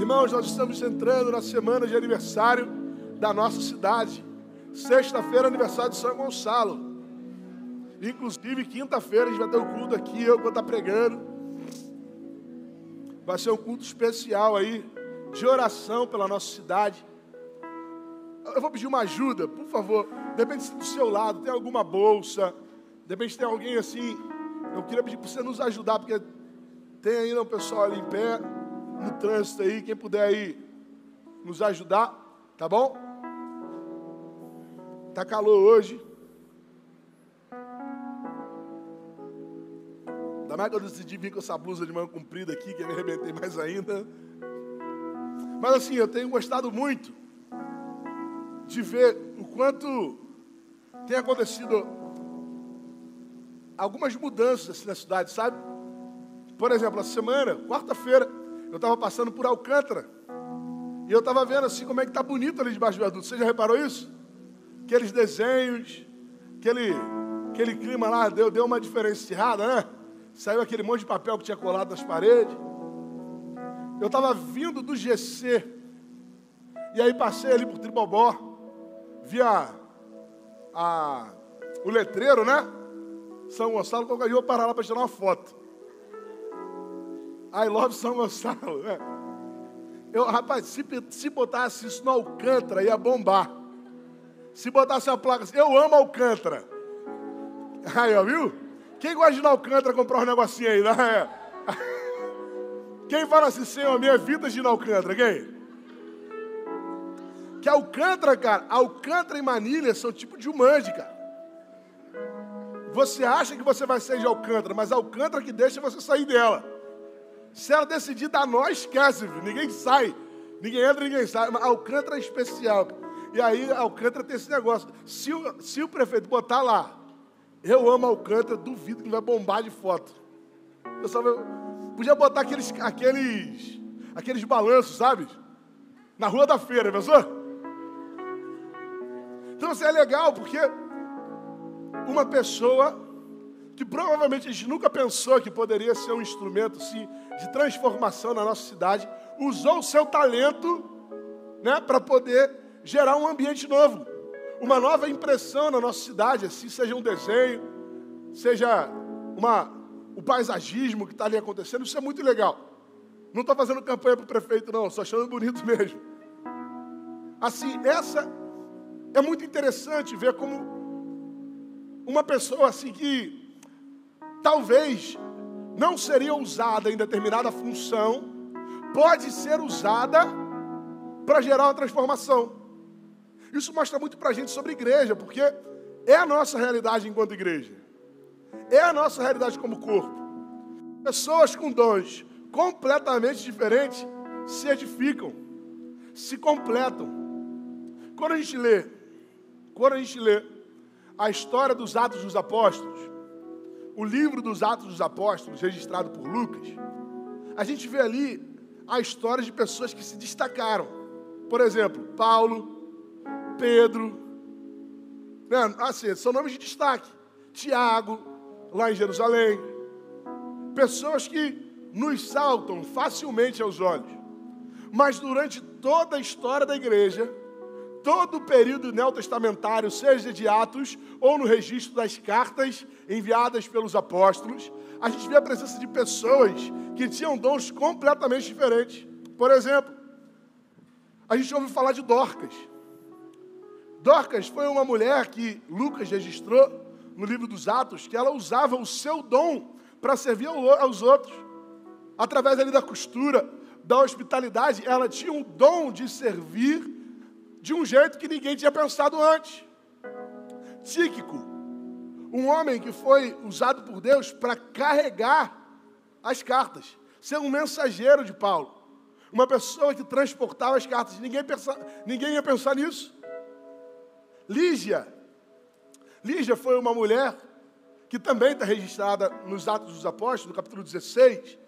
Irmãos, nós estamos entrando na semana de aniversário da nossa cidade. Sexta-feira, aniversário de São Gonçalo. Inclusive, quinta-feira, a gente vai ter um culto aqui, eu vou estar pregando. Vai ser um culto especial aí, de oração pela nossa cidade. Eu vou pedir uma ajuda, por favor. Depende se do seu lado tem alguma bolsa. Depende se tem alguém assim. Eu queria pedir para você nos ajudar, porque tem ainda um pessoal ali em pé, no trânsito aí. Quem puder aí nos ajudar, tá bom? Tá calor hoje. Ainda mais que eu decidi vir com essa blusa de manga comprida aqui, que eu me arrebentei mais ainda. Mas assim, eu tenho gostado muito de ver o quanto tem acontecido algumas mudanças assim, na cidade, sabe? Por exemplo, essa semana, quarta-feira, eu estava passando por Alcântara. E eu estava vendo assim como é que está bonito ali debaixo do adulto. Você já reparou isso? Aqueles desenhos, aquele, aquele clima lá deu, deu uma diferenciada, né? Saiu aquele monte de papel que tinha colado nas paredes. Eu estava vindo do GC. E aí passei ali por Tribobó via a, o letreiro, né? São Gonçalo, qualquer eu vou parar lá para tirar uma foto. I love São Gonçalo, né? Eu, rapaz, se, se botasse isso no Alcântara, ia bombar. Se botasse uma placa assim, eu amo Alcântara. Aí, ó, viu? Quem gosta de ir na Alcântara comprar um negocinho aí, né? Quem fala assim, Senhor, minha vida de ir na Alcântara? Quem? Que Alcântara, cara, Alcântara e Manilha são tipo de Jumanji, cara. Você acha que você vai sair de Alcântara, mas Alcântara que deixa você sair dela. Se ela decidir dar nó, esquece, ninguém sai. Ninguém entra, ninguém sai. Mas Alcântara é especial. E aí Alcântara tem esse negócio. Se o, se o prefeito botar lá, eu amo Alcântara, duvido que vai bombar de foto. Eu só, podia botar aqueles, aqueles, aqueles balanços, sabe? Na rua da feira, pensou? Então isso é legal, porque uma pessoa que provavelmente a gente nunca pensou que poderia ser um instrumento de transformação na nossa cidade, usou o seu talento né, para poder gerar um ambiente novo, uma nova impressão na nossa cidade, assim, seja um desenho, seja uma, o paisagismo que está ali acontecendo, isso é muito legal. Não estou fazendo campanha para o prefeito, não, só achando bonito mesmo. Assim, essa é muito interessante ver como uma pessoa assim que talvez não seria usada em determinada função, pode ser usada para gerar uma transformação. Isso mostra muito para a gente sobre igreja, porque é a nossa realidade enquanto igreja, é a nossa realidade como corpo. Pessoas com dons completamente diferentes se edificam, se completam. Quando a gente lê quando a gente lê a história dos Atos dos Apóstolos, o livro dos Atos dos Apóstolos, registrado por Lucas, a gente vê ali a história de pessoas que se destacaram. Por exemplo, Paulo, Pedro, né? assim, são nomes de destaque. Tiago, lá em Jerusalém. Pessoas que nos saltam facilmente aos olhos. Mas durante toda a história da igreja, todo o período neotestamentário, seja de Atos ou no registro das cartas enviadas pelos apóstolos, a gente vê a presença de pessoas que tinham dons completamente diferentes. Por exemplo, a gente ouve falar de Dorcas. Dorcas foi uma mulher que Lucas registrou no livro dos Atos, que ela usava o seu dom para servir aos outros. Através ali da costura, da hospitalidade, ela tinha um dom de servir de um jeito que ninguém tinha pensado antes. Tíquico, um homem que foi usado por Deus para carregar as cartas, ser um mensageiro de Paulo, uma pessoa que transportava as cartas. Ninguém, pensa, ninguém ia pensar nisso. Lígia, Lígia foi uma mulher que também está registrada nos Atos dos Apóstolos, no capítulo 16,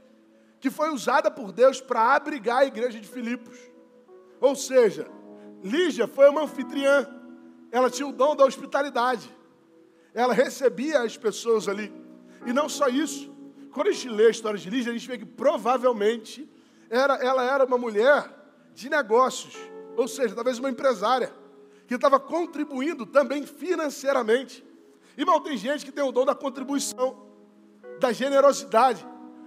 que foi usada por Deus para abrigar a igreja de Filipos. Ou seja, Lígia foi uma anfitriã. Ela tinha o dom da hospitalidade. Ela recebia as pessoas ali. E não só isso. Quando a gente lê a história de Lígia, a gente vê que provavelmente era, ela era uma mulher de negócios, ou seja, talvez uma empresária, que estava contribuindo também financeiramente. Irmão, tem gente que tem o dom da contribuição, da generosidade.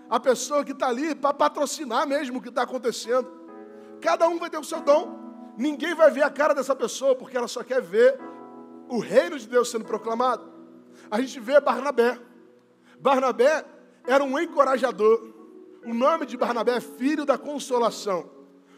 A pessoa que está ali para patrocinar mesmo o que está acontecendo. Cada um vai ter o seu dom. Ninguém vai ver a cara dessa pessoa, porque ela só quer ver o reino de Deus sendo proclamado. A gente vê Barnabé. Barnabé era um encorajador. O nome de Barnabé é filho da consolação.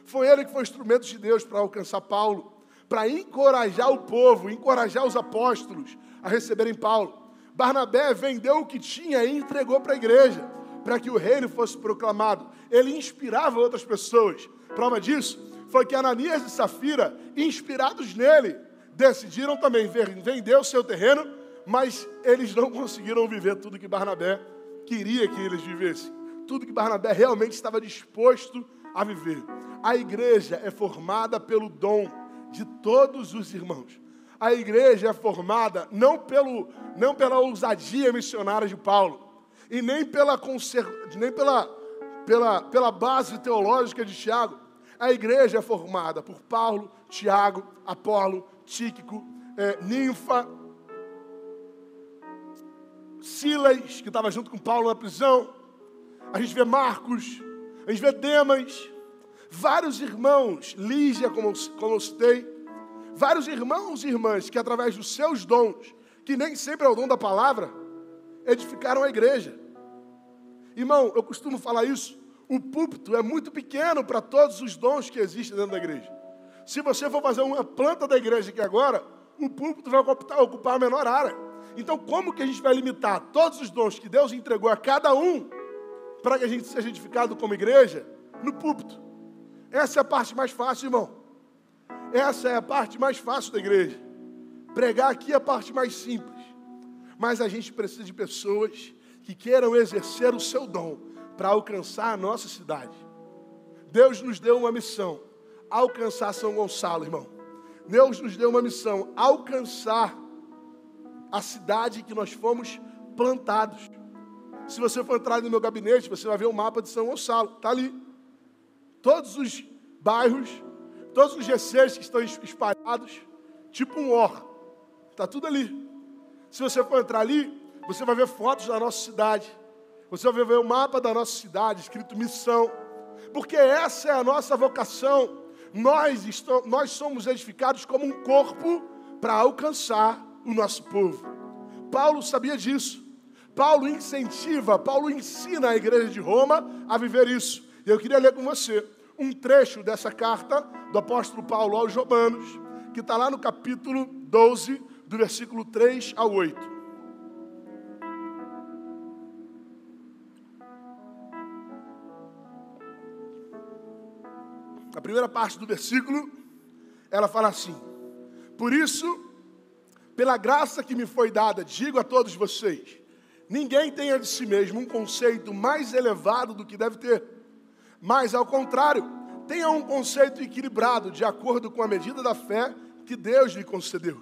Foi ele que foi instrumento de Deus para alcançar Paulo, para encorajar o povo, encorajar os apóstolos a receberem Paulo. Barnabé vendeu o que tinha e entregou para a igreja, para que o reino fosse proclamado. Ele inspirava outras pessoas. Prova disso foi que Ananias e Safira, inspirados nele, decidiram também vender o seu terreno, mas eles não conseguiram viver tudo que Barnabé queria que eles vivessem. Tudo que Barnabé realmente estava disposto a viver. A igreja é formada pelo dom de todos os irmãos. A igreja é formada não, pelo, não pela ousadia missionária de Paulo, e nem pela, nem pela, pela, pela base teológica de Tiago. A igreja é formada por Paulo, Tiago, Apolo, Tíquico, é, Ninfa, Silas, que estava junto com Paulo na prisão. A gente vê Marcos, a gente vê Demas, vários irmãos, Lígia, como, como eu citei, vários irmãos e irmãs que, através dos seus dons, que nem sempre é o dom da palavra, edificaram a igreja. Irmão, eu costumo falar isso. O púlpito é muito pequeno para todos os dons que existem dentro da igreja. Se você for fazer uma planta da igreja aqui agora, o púlpito vai ocupar, a menor área. Então, como que a gente vai limitar todos os dons que Deus entregou a cada um para que a gente seja edificado como igreja? No púlpito. Essa é a parte mais fácil, irmão. Essa é a parte mais fácil da igreja. Pregar aqui é a parte mais simples. Mas a gente precisa de pessoas que queiram exercer o seu dom para alcançar a nossa cidade. Deus nos deu uma missão: alcançar São Gonçalo, irmão. Deus nos deu uma missão: alcançar a cidade que nós fomos plantados. Se você for entrar no meu gabinete, você vai ver o mapa de São Gonçalo, está ali. Todos os bairros Todos os GCs que estão espalhados, tipo um or, está tudo ali. Se você for entrar ali, você vai ver fotos da nossa cidade. Você vai ver o mapa da nossa cidade, escrito missão. Porque essa é a nossa vocação. Nós, estamos, nós somos edificados como um corpo para alcançar o nosso povo. Paulo sabia disso. Paulo incentiva, Paulo ensina a igreja de Roma a viver isso. E eu queria ler com você um trecho dessa carta do apóstolo Paulo aos Romanos, que está lá no capítulo 12, do versículo 3 ao 8. A primeira parte do versículo, ela fala assim: Por isso, pela graça que me foi dada, digo a todos vocês: ninguém tenha de si mesmo um conceito mais elevado do que deve ter mas, ao contrário, tenha um conceito equilibrado, de acordo com a medida da fé que Deus lhe concedeu.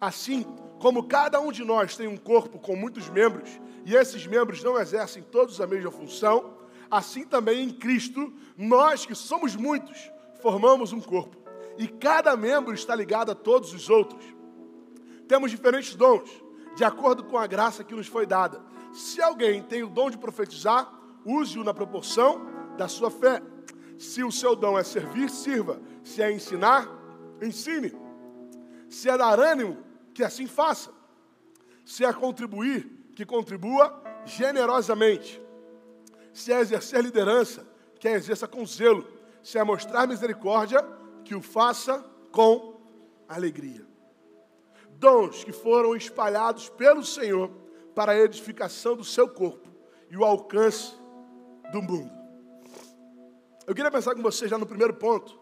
Assim, como cada um de nós tem um corpo com muitos membros, e esses membros não exercem todos a mesma função, assim também em Cristo, nós que somos muitos, formamos um corpo, e cada membro está ligado a todos os outros. Temos diferentes dons, de acordo com a graça que nos foi dada. Se alguém tem o dom de profetizar, use-o na proporção da sua fé. Se o seu dom é servir, sirva. Se é ensinar, ensine. Se é dar ânimo, que assim faça. Se é contribuir, que contribua generosamente. Se é exercer liderança, que a exerça com zelo. Se é mostrar misericórdia, que o faça com alegria. Dons que foram espalhados pelo Senhor para a edificação do seu corpo e o alcance do mundo. Eu queria pensar com você já no primeiro ponto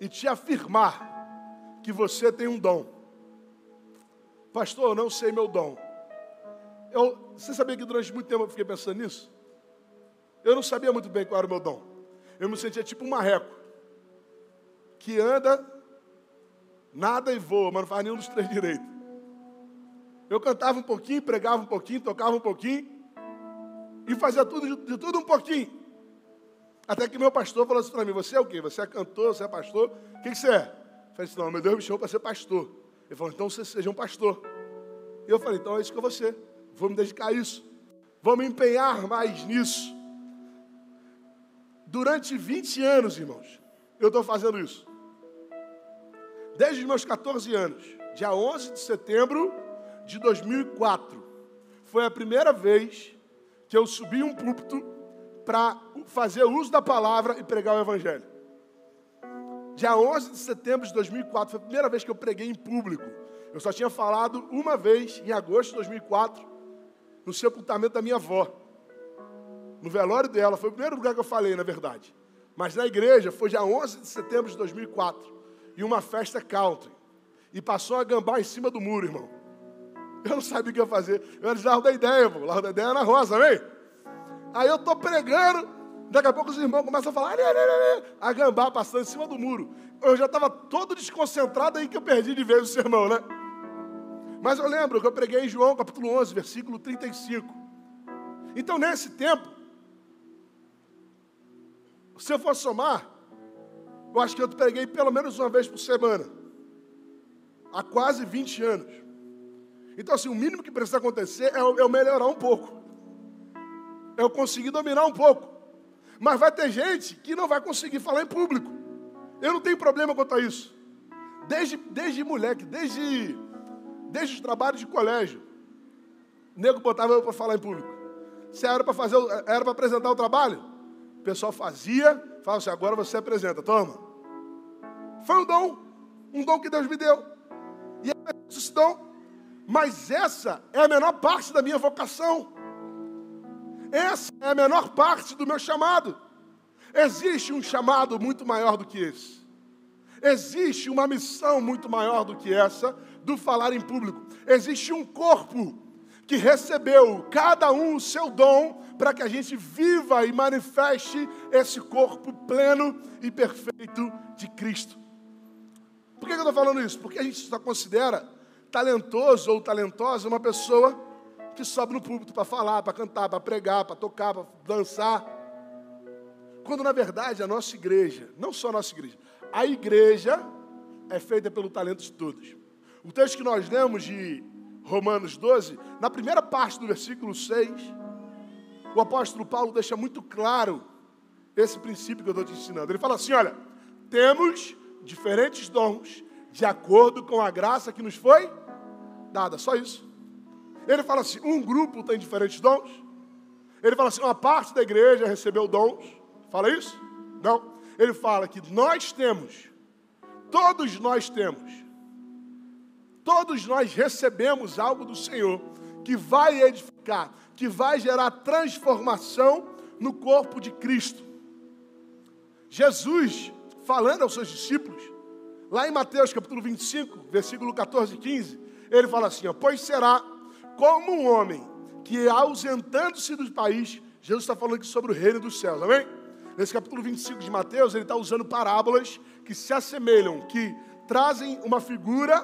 e te afirmar que você tem um dom. Pastor, eu não sei meu dom. Eu, você sabia que durante muito tempo eu fiquei pensando nisso? Eu não sabia muito bem qual era o meu dom. Eu me sentia tipo um marreco que anda, nada e voa, mas não faz nenhum dos três direitos. Eu cantava um pouquinho, pregava um pouquinho, tocava um pouquinho e fazia tudo de, de tudo um pouquinho. Até que meu pastor falou assim para mim: Você é o quê? Você é cantor? Você é pastor? O que, que você é? Eu falei assim: Não, meu Deus me chamou para ser pastor. Ele falou: Então você seja um pastor. E eu falei: Então é isso que eu vou ser. Vou me dedicar a isso. Vou me empenhar mais nisso. Durante 20 anos, irmãos, eu estou fazendo isso. Desde os meus 14 anos, dia 11 de setembro de 2004, foi a primeira vez que eu subi um púlpito para fazer uso da palavra e pregar o Evangelho. Dia 11 de setembro de 2004 foi a primeira vez que eu preguei em público. Eu só tinha falado uma vez, em agosto de 2004, no sepultamento da minha avó. No velório dela, foi o primeiro lugar que eu falei, na verdade. Mas na igreja foi dia 11 de setembro de 2004. E uma festa country. E passou a gambá em cima do muro, irmão. Eu não sabia o que ia fazer. Eu era de Largo da Ideia, pô. Largo da Ideia é na roça, amém? Aí eu tô pregando, daqui a pouco os irmãos começam a falar, a gambá passando em cima do muro. Eu já estava todo desconcentrado aí que eu perdi de vez o sermão, né? Mas eu lembro que eu preguei em João capítulo 11, versículo 35. Então, nesse tempo, se eu for somar, eu acho que eu preguei pelo menos uma vez por semana. Há quase 20 anos. Então, assim, o mínimo que precisa acontecer é eu melhorar um pouco eu consegui dominar um pouco. Mas vai ter gente que não vai conseguir falar em público. Eu não tenho problema quanto a isso. Desde, desde moleque, desde, desde os trabalhos de colégio. O nego botava eu para falar em público. Se era para fazer, era para apresentar o trabalho, pessoal fazia, falava assim, agora você apresenta, toma. Foi um dom, um dom que Deus me deu. E é esse dom. Mas essa é a menor parte da minha vocação. Essa é a menor parte do meu chamado. Existe um chamado muito maior do que esse. Existe uma missão muito maior do que essa do falar em público. Existe um corpo que recebeu cada um o seu dom para que a gente viva e manifeste esse corpo pleno e perfeito de Cristo. Por que eu estou falando isso? Porque a gente só considera talentoso ou talentosa uma pessoa que sobe no púlpito para falar, para cantar, para pregar, para tocar, para dançar. Quando na verdade a nossa igreja, não só a nossa igreja, a igreja é feita pelo talento de todos. O texto que nós lemos de Romanos 12, na primeira parte do versículo 6, o apóstolo Paulo deixa muito claro esse princípio que eu estou te ensinando. Ele fala assim: olha, temos diferentes dons de acordo com a graça que nos foi dada. Só isso. Ele fala assim: um grupo tem diferentes dons. Ele fala assim: uma parte da igreja recebeu dons. Fala isso? Não. Ele fala que nós temos, todos nós temos, todos nós recebemos algo do Senhor que vai edificar, que vai gerar transformação no corpo de Cristo. Jesus, falando aos seus discípulos, lá em Mateus capítulo 25, versículo 14 e 15, ele fala assim: ó, Pois será como um homem que, ausentando-se do país, Jesus está falando aqui sobre o reino dos céus, amém? Nesse capítulo 25 de Mateus, ele está usando parábolas que se assemelham, que trazem uma figura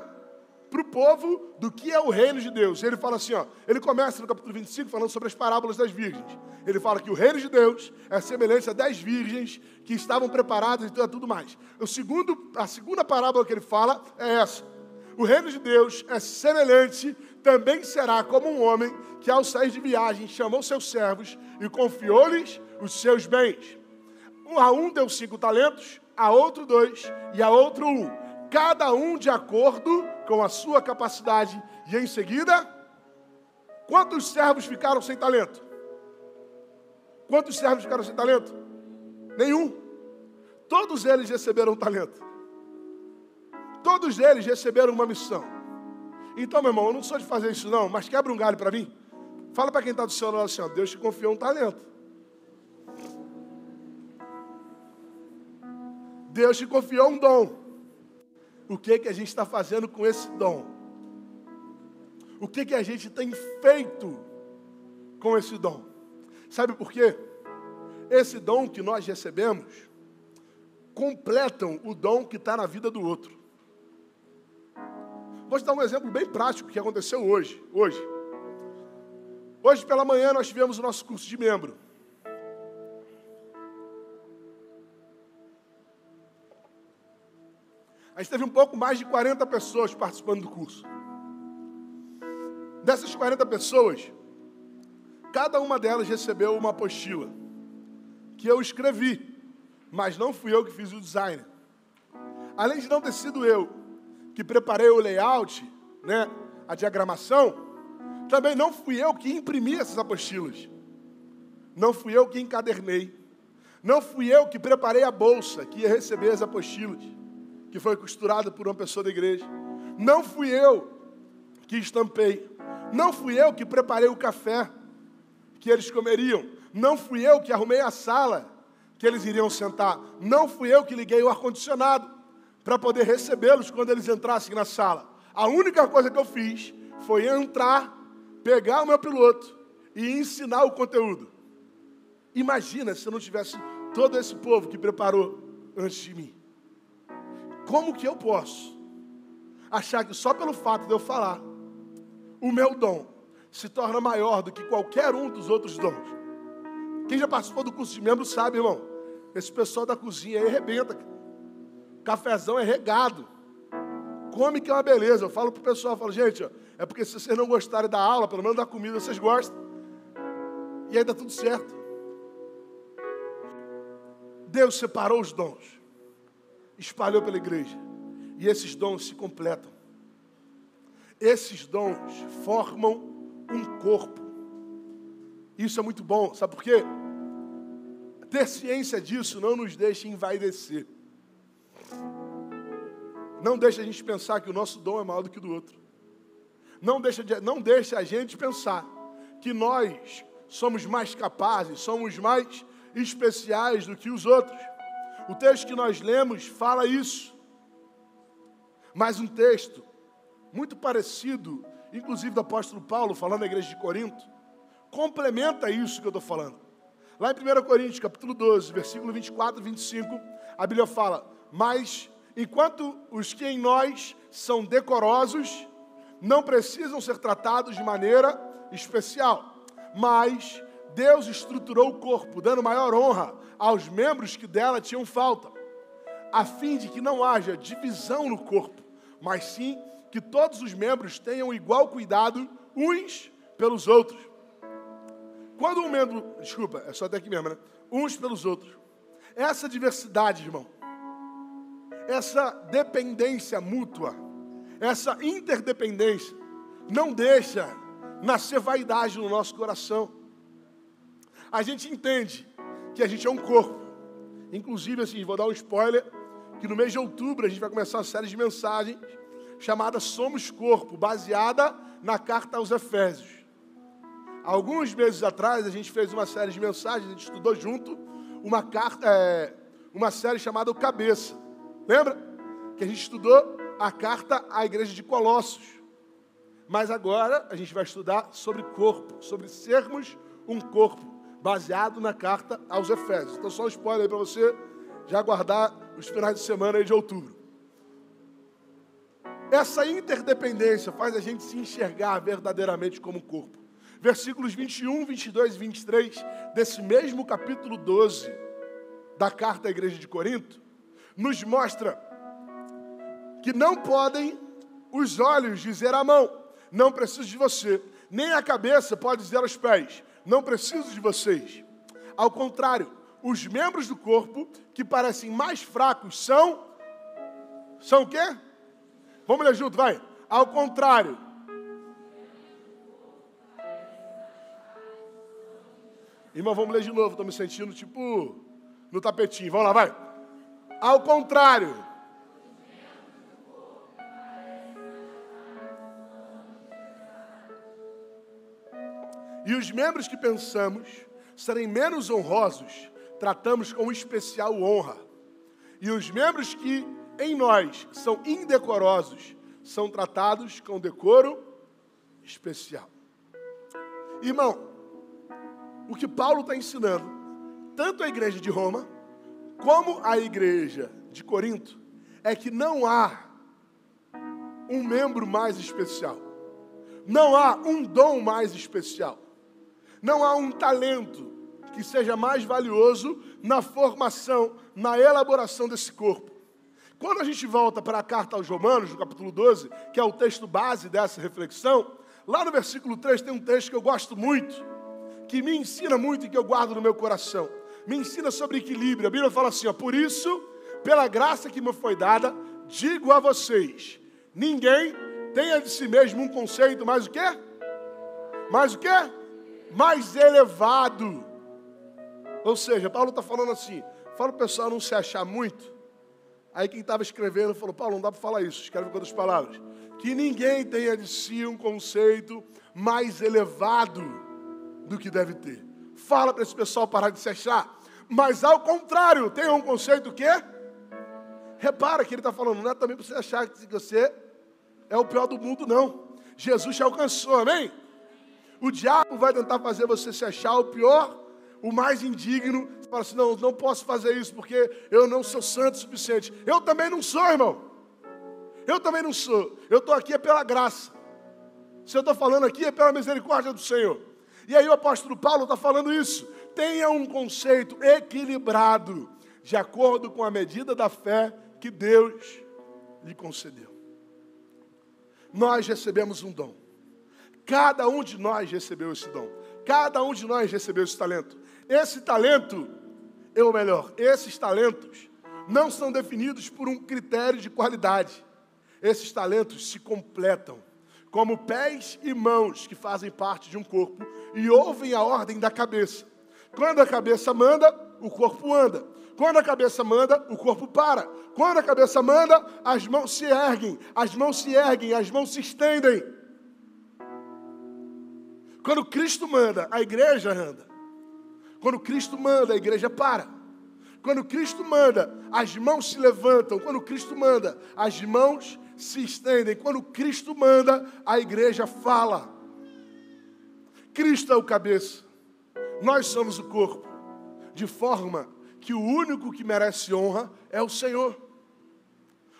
para o povo do que é o reino de Deus. Ele fala assim, ó, ele começa no capítulo 25 falando sobre as parábolas das virgens. Ele fala que o reino de Deus é semelhante a dez virgens que estavam preparadas e tudo mais. O segundo, a segunda parábola que ele fala é essa. O reino de Deus é semelhante também será como um homem que, ao sair de viagem, chamou seus servos e confiou-lhes os seus bens. A um deu cinco talentos, a outro dois e a outro um, cada um de acordo com a sua capacidade. E em seguida, quantos servos ficaram sem talento? Quantos servos ficaram sem talento? Nenhum. Todos eles receberam talento. Todos eles receberam uma missão. Então, meu irmão, eu não sou de fazer isso não, mas quebra um galho para mim. Fala para quem está do seu lado assim, ó, Deus te confiou um talento. Deus te confiou um dom. O que que a gente está fazendo com esse dom? O que que a gente tem feito com esse dom? Sabe por quê? Esse dom que nós recebemos completam o dom que está na vida do outro. Vou te dar um exemplo bem prático que aconteceu hoje. Hoje. Hoje pela manhã nós tivemos o nosso curso de membro. A gente teve um pouco mais de 40 pessoas participando do curso. Dessas 40 pessoas, cada uma delas recebeu uma apostila que eu escrevi, mas não fui eu que fiz o design. Além de não ter sido eu que preparei o layout, né, a diagramação, também não fui eu que imprimi essas apostilas. Não fui eu que encadernei. Não fui eu que preparei a bolsa que ia receber as apostilas, que foi costurada por uma pessoa da igreja. Não fui eu que estampei. Não fui eu que preparei o café que eles comeriam. Não fui eu que arrumei a sala que eles iriam sentar. Não fui eu que liguei o ar-condicionado para poder recebê-los quando eles entrassem na sala. A única coisa que eu fiz foi entrar, pegar o meu piloto e ensinar o conteúdo. Imagina se eu não tivesse todo esse povo que preparou antes de mim. Como que eu posso achar que só pelo fato de eu falar, o meu dom se torna maior do que qualquer um dos outros dons? Quem já participou do curso de membro sabe, irmão. Esse pessoal da cozinha aí arrebenta. Cafezão é regado. Come que é uma beleza. Eu falo pro pessoal, falo, gente, ó, é porque se vocês não gostarem da aula, pelo menos da comida vocês gostam. E aí dá tudo certo. Deus separou os dons, espalhou pela igreja, e esses dons se completam. Esses dons formam um corpo. Isso é muito bom, sabe por quê? Ter ciência disso não nos deixa envaidecer. Não deixa a gente pensar que o nosso dom é maior do que o do outro. Não deixa, não deixa a gente pensar que nós somos mais capazes, somos mais especiais do que os outros. O texto que nós lemos fala isso. Mas um texto muito parecido, inclusive do apóstolo Paulo, falando na igreja de Corinto, complementa isso que eu estou falando. Lá em 1 Coríntios, capítulo 12, versículo 24 e 25, a Bíblia fala: Mas enquanto os que em nós são decorosos, não precisam ser tratados de maneira especial, mas Deus estruturou o corpo, dando maior honra aos membros que dela tinham falta, a fim de que não haja divisão no corpo, mas sim que todos os membros tenham igual cuidado uns pelos outros. Quando um membro, desculpa, é só até aqui mesmo, né? Uns pelos outros. Essa diversidade, irmão, essa dependência mútua, essa interdependência, não deixa nascer vaidade no nosso coração a gente entende que a gente é um corpo. Inclusive, assim, vou dar um spoiler, que no mês de outubro a gente vai começar uma série de mensagens chamada Somos Corpo, baseada na carta aos Efésios. Alguns meses atrás a gente fez uma série de mensagens, a gente estudou junto uma carta, é, uma série chamada O Cabeça. Lembra? Que a gente estudou a carta à igreja de Colossos. Mas agora a gente vai estudar sobre corpo, sobre sermos um corpo baseado na carta aos Efésios. Então, só um spoiler aí para você já guardar os finais de semana aí de outubro. Essa interdependência faz a gente se enxergar verdadeiramente como corpo. Versículos 21, 22 e 23 desse mesmo capítulo 12 da carta à igreja de Corinto nos mostra que não podem os olhos dizer à mão, não preciso de você, nem a cabeça pode dizer aos pés, não preciso de vocês. Ao contrário, os membros do corpo que parecem mais fracos são. São o quê? Vamos ler junto, vai. Ao contrário. Irmão, vamos ler de novo. Estou me sentindo tipo no tapetinho. Vamos lá, vai. Ao contrário. E os membros que pensamos serem menos honrosos, tratamos com especial honra. E os membros que em nós são indecorosos, são tratados com decoro especial. Irmão, o que Paulo está ensinando, tanto a igreja de Roma, como a igreja de Corinto, é que não há um membro mais especial, não há um dom mais especial. Não há um talento que seja mais valioso na formação, na elaboração desse corpo. Quando a gente volta para a carta aos Romanos, no capítulo 12, que é o texto base dessa reflexão, lá no versículo 3 tem um texto que eu gosto muito, que me ensina muito e que eu guardo no meu coração. Me ensina sobre equilíbrio. A Bíblia fala assim: ó, por isso, pela graça que me foi dada, digo a vocês: ninguém tenha de si mesmo um conceito mais o quê? Mais o quê? Mais elevado. Ou seja, Paulo está falando assim: fala o pessoal não se achar muito Aí quem estava escrevendo falou: Paulo, não dá para falar isso, escreve com outras palavras. Que ninguém tenha de si um conceito mais elevado do que deve ter. Fala para esse pessoal parar de se achar. Mas ao contrário, tenha um conceito que Repara que ele está falando, não é também para você achar que você é o pior do mundo, não. Jesus te alcançou, amém? O diabo vai tentar fazer você se achar o pior o mais indigno, você fala assim: não, não posso fazer isso porque eu não sou santo o suficiente. Eu também não sou, irmão. Eu também não sou. Eu estou aqui é pela graça. Se eu estou falando aqui é pela misericórdia do Senhor. E aí o apóstolo Paulo está falando isso. Tenha um conceito equilibrado, de acordo com a medida da fé que Deus lhe concedeu. Nós recebemos um dom. Cada um de nós recebeu esse dom. Cada um de nós recebeu esse talento. Esse talento, ou melhor, esses talentos não são definidos por um critério de qualidade. Esses talentos se completam, como pés e mãos que fazem parte de um corpo e ouvem a ordem da cabeça. Quando a cabeça manda, o corpo anda. Quando a cabeça manda, o corpo para. Quando a cabeça manda, as mãos se erguem, as mãos se erguem, as mãos se estendem. Quando Cristo manda, a igreja anda. Quando Cristo manda, a igreja para. Quando Cristo manda, as mãos se levantam. Quando Cristo manda, as mãos se estendem. Quando Cristo manda, a igreja fala. Cristo é o cabeça. Nós somos o corpo. De forma que o único que merece honra é o Senhor.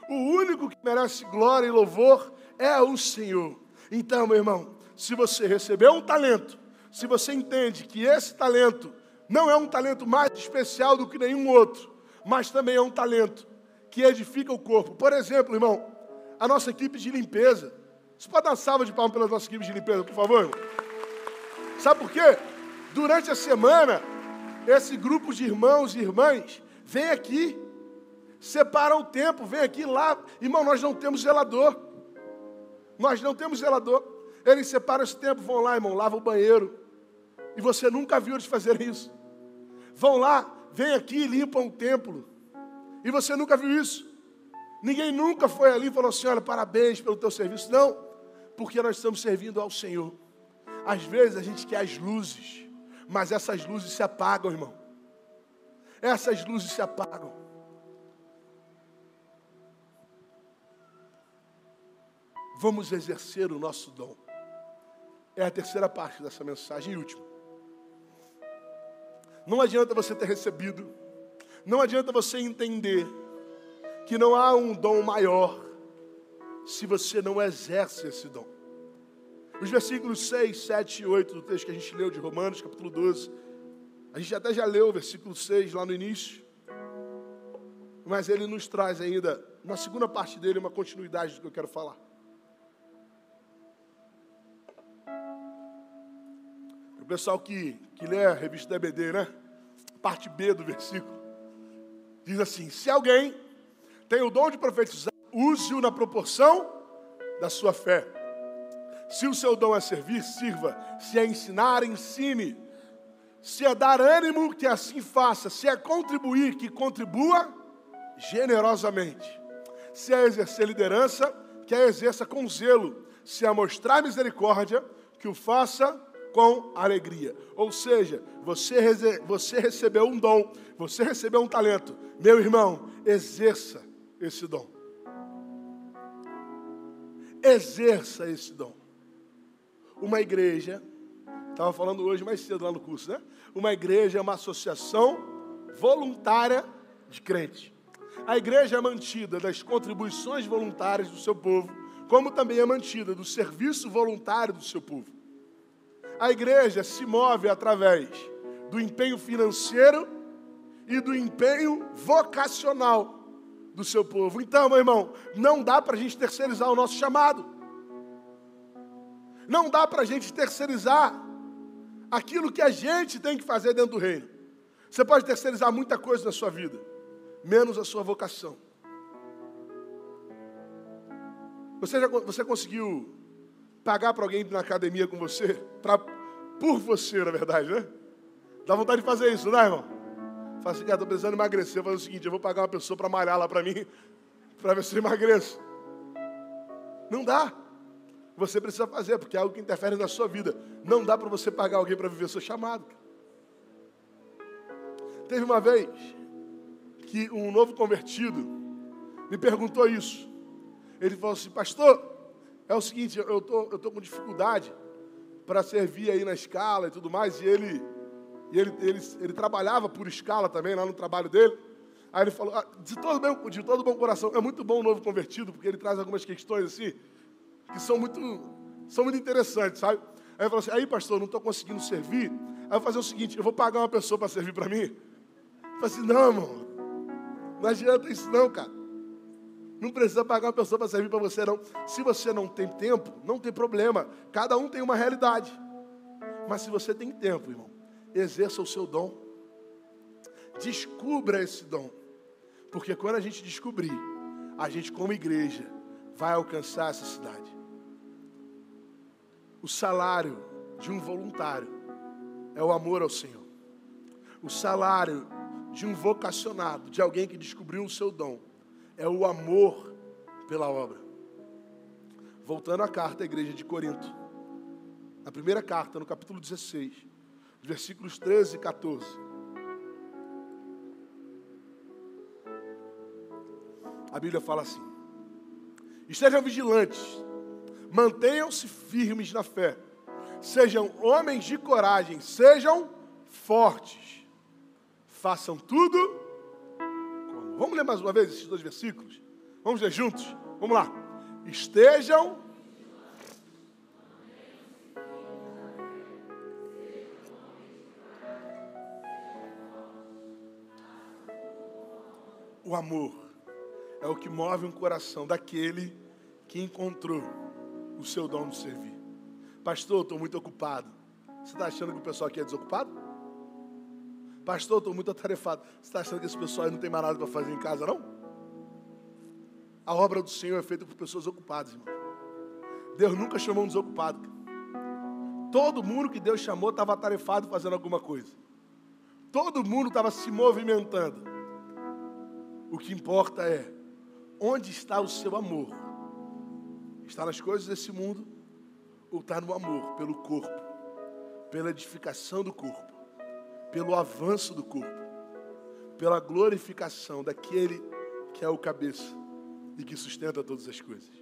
O único que merece glória e louvor é o Senhor. Então, meu irmão, se você recebeu um talento, se você entende que esse talento não é um talento mais especial do que nenhum outro, mas também é um talento que edifica o corpo. Por exemplo, irmão, a nossa equipe de limpeza. Você pode dar uma salva de palmas pela nossa equipe de limpeza, por favor? Irmão? Sabe por quê? Durante a semana, esse grupo de irmãos e irmãs vem aqui, separa o tempo, vem aqui lá. Irmão, nós não temos zelador. Nós não temos zelador. Eles separam esse tempo, vão lá, irmão, lava o banheiro. E você nunca viu eles fazerem isso vão lá, vem aqui e limpam o templo. E você nunca viu isso? Ninguém nunca foi ali e falou assim: olha, parabéns pelo teu serviço. Não, porque nós estamos servindo ao Senhor. Às vezes a gente quer as luzes, mas essas luzes se apagam, irmão. Essas luzes se apagam. Vamos exercer o nosso dom. É a terceira parte dessa mensagem e última. Não adianta você ter recebido, não adianta você entender que não há um dom maior se você não exerce esse dom. Os versículos 6, 7 e 8 do texto que a gente leu de Romanos, capítulo 12, a gente até já leu o versículo 6 lá no início, mas ele nos traz ainda, na segunda parte dele, uma continuidade do que eu quero falar. Pessoal que, que lê a revista da EBD, né? parte B do versículo. Diz assim: Se alguém tem o dom de profetizar, use-o na proporção da sua fé. Se o seu dom é servir, sirva. Se é ensinar, ensine. Se é dar ânimo, que assim faça. Se é contribuir, que contribua generosamente. Se é exercer liderança, que a exerça com zelo. Se é mostrar misericórdia, que o faça com alegria. Ou seja, você, você recebeu um dom, você recebeu um talento. Meu irmão, exerça esse dom. Exerça esse dom. Uma igreja, estava falando hoje mais cedo lá no curso, né? Uma igreja é uma associação voluntária de crentes. A igreja é mantida das contribuições voluntárias do seu povo, como também é mantida do serviço voluntário do seu povo. A igreja se move através do empenho financeiro e do empenho vocacional. do seu povo. Então, meu irmão, não dá para a gente terceirizar o nosso chamado. Não dá para a gente terceirizar aquilo que a gente tem que fazer dentro do reino. Você pode terceirizar muita coisa na sua vida, menos a sua vocação. Você, já, você conseguiu pagar para alguém ir na academia com você? Pra, por você, na verdade, né? Dá vontade de fazer isso, né, irmão? Fala assim, cara, estou precisando emagrecer. Vou fazer o seguinte, eu vou pagar uma pessoa para malhar lá para mim, para ver se eu emagreço. Não dá. Você precisa fazer, porque é algo que interfere na sua vida. Não dá para você pagar alguém para viver seu chamado. Teve uma vez que um novo convertido me perguntou isso. Ele falou assim, pastor, é o seguinte, eu tô, estou tô com dificuldade para servir aí na escala e tudo mais, e ele e ele, ele, ele trabalhava por escala também lá no trabalho dele. Aí ele falou, ah, de todo, bem, de todo bom coração, é muito bom o novo convertido, porque ele traz algumas questões assim, que são muito, são muito interessantes, sabe? Aí ele falou assim, aí pastor, não estou conseguindo servir. Aí eu vou fazer o seguinte, eu vou pagar uma pessoa para servir para mim. Eu falei assim, não, irmão, não adianta isso não, cara. Não precisa pagar uma pessoa para servir para você, não. Se você não tem tempo, não tem problema. Cada um tem uma realidade. Mas se você tem tempo, irmão, exerça o seu dom. Descubra esse dom. Porque quando a gente descobrir, a gente, como igreja, vai alcançar essa cidade. O salário de um voluntário é o amor ao Senhor. O salário de um vocacionado, de alguém que descobriu o seu dom, é o amor pela obra. Voltando à carta à igreja de Corinto, na primeira carta, no capítulo 16 versículos 13 e 14. A Bíblia fala assim: Estejam vigilantes, mantenham-se firmes na fé, sejam homens de coragem, sejam fortes, façam tudo. Vamos ler mais uma vez esses dois versículos? Vamos ler juntos? Vamos lá. Estejam O amor é o que move um coração daquele que encontrou o seu dom de servir. Pastor, estou muito ocupado. Você está achando que o pessoal aqui é desocupado? Pastor, estou muito atarefado. Você está achando que esse pessoal não tem mais nada para fazer em casa, não? A obra do Senhor é feita por pessoas ocupadas, irmão. Deus nunca chamou um desocupado. Todo mundo que Deus chamou estava atarefado fazendo alguma coisa. Todo mundo estava se movimentando. O que importa é onde está o seu amor? Está nas coisas desse mundo ou está no amor pelo corpo, pela edificação do corpo, pelo avanço do corpo, pela glorificação daquele que é o cabeça e que sustenta todas as coisas?